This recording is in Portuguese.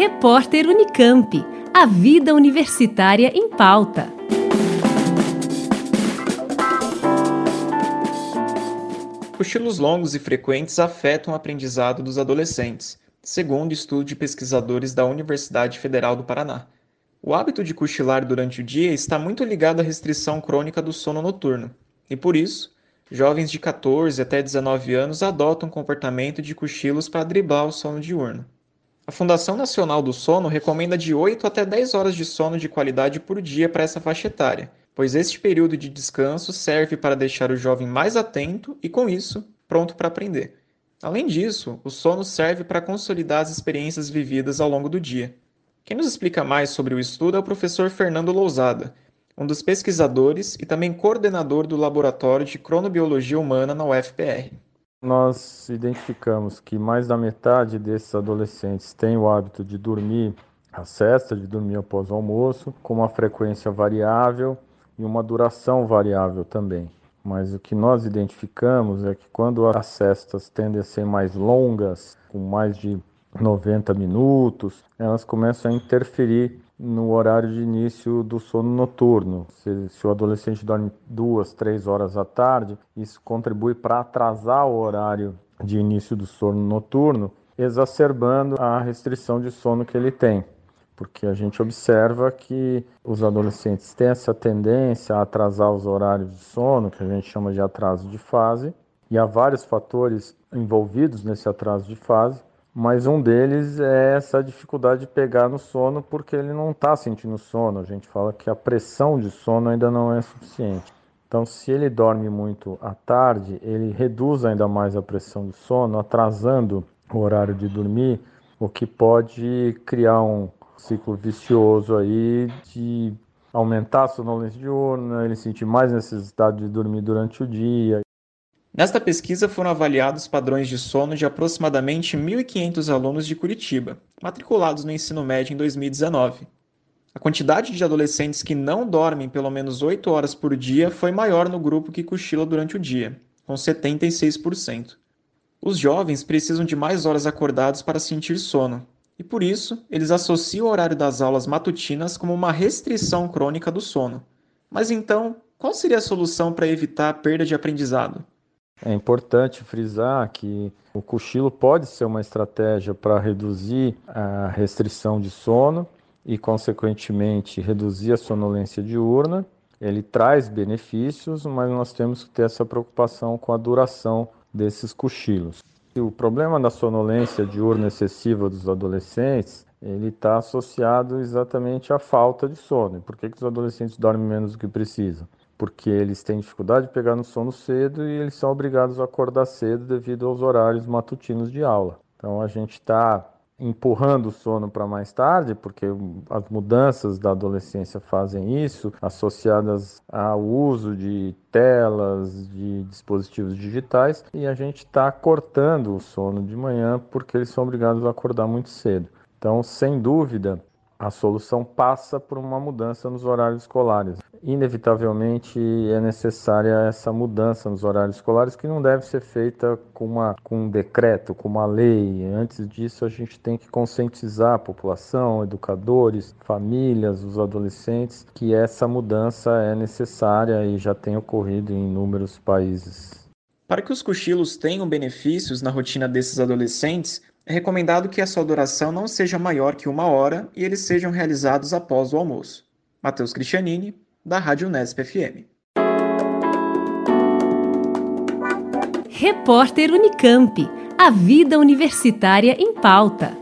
Repórter Unicamp. A vida universitária em pauta. Cochilos longos e frequentes afetam o aprendizado dos adolescentes, segundo estudo de pesquisadores da Universidade Federal do Paraná. O hábito de cochilar durante o dia está muito ligado à restrição crônica do sono noturno, e por isso, jovens de 14 até 19 anos adotam um comportamento de cochilos para driblar o sono diurno. A Fundação Nacional do Sono recomenda de 8 até 10 horas de sono de qualidade por dia para essa faixa etária, pois este período de descanso serve para deixar o jovem mais atento e, com isso, pronto para aprender. Além disso, o sono serve para consolidar as experiências vividas ao longo do dia. Quem nos explica mais sobre o estudo é o professor Fernando Lousada, um dos pesquisadores e também coordenador do Laboratório de Cronobiologia Humana na UFPR. Nós identificamos que mais da metade desses adolescentes tem o hábito de dormir a cesta, de dormir após o almoço, com uma frequência variável e uma duração variável também. Mas o que nós identificamos é que quando as cestas tendem a ser mais longas, com mais de 90 minutos, elas começam a interferir no horário de início do sono noturno. Se, se, o adolescente dorme duas, três horas à tarde, isso contribui para atrasar o horário de início do sono noturno, exacerbando a restrição de sono que ele tem. Porque a gente observa que os adolescentes têm essa tendência a atrasar os horários de sono, que a gente chama de atraso de fase, e há vários fatores envolvidos nesse atraso de fase, mas um deles é essa dificuldade de pegar no sono porque ele não está sentindo sono. A gente fala que a pressão de sono ainda não é suficiente. Então, se ele dorme muito à tarde, ele reduz ainda mais a pressão de sono, atrasando o horário de dormir, o que pode criar um ciclo vicioso aí de aumentar a sonolência diurna, ele sentir mais necessidade de dormir durante o dia Nesta pesquisa foram avaliados padrões de sono de aproximadamente 1.500 alunos de Curitiba, matriculados no ensino médio em 2019. A quantidade de adolescentes que não dormem pelo menos 8 horas por dia foi maior no grupo que cochila durante o dia, com 76%. Os jovens precisam de mais horas acordados para sentir sono, e por isso eles associam o horário das aulas matutinas como uma restrição crônica do sono. Mas então, qual seria a solução para evitar a perda de aprendizado? É importante frisar que o cochilo pode ser uma estratégia para reduzir a restrição de sono e, consequentemente, reduzir a sonolência diurna. Ele traz benefícios, mas nós temos que ter essa preocupação com a duração desses cochilos. O problema da sonolência diurna excessiva dos adolescentes ele está associado exatamente à falta de sono. E por que, que os adolescentes dormem menos do que precisam? Porque eles têm dificuldade de pegar no sono cedo e eles são obrigados a acordar cedo devido aos horários matutinos de aula. Então a gente está empurrando o sono para mais tarde, porque as mudanças da adolescência fazem isso, associadas ao uso de telas, de dispositivos digitais, e a gente está cortando o sono de manhã porque eles são obrigados a acordar muito cedo. Então, sem dúvida, a solução passa por uma mudança nos horários escolares. Inevitavelmente é necessária essa mudança nos horários escolares, que não deve ser feita com, uma, com um decreto, com uma lei. Antes disso, a gente tem que conscientizar a população, educadores, famílias, os adolescentes, que essa mudança é necessária e já tem ocorrido em inúmeros países. Para que os cochilos tenham benefícios na rotina desses adolescentes, recomendado que a sua duração não seja maior que uma hora e eles sejam realizados após o almoço. Matheus Cristianini, da Rádio Unesp FM. Repórter Unicamp. A vida universitária em pauta.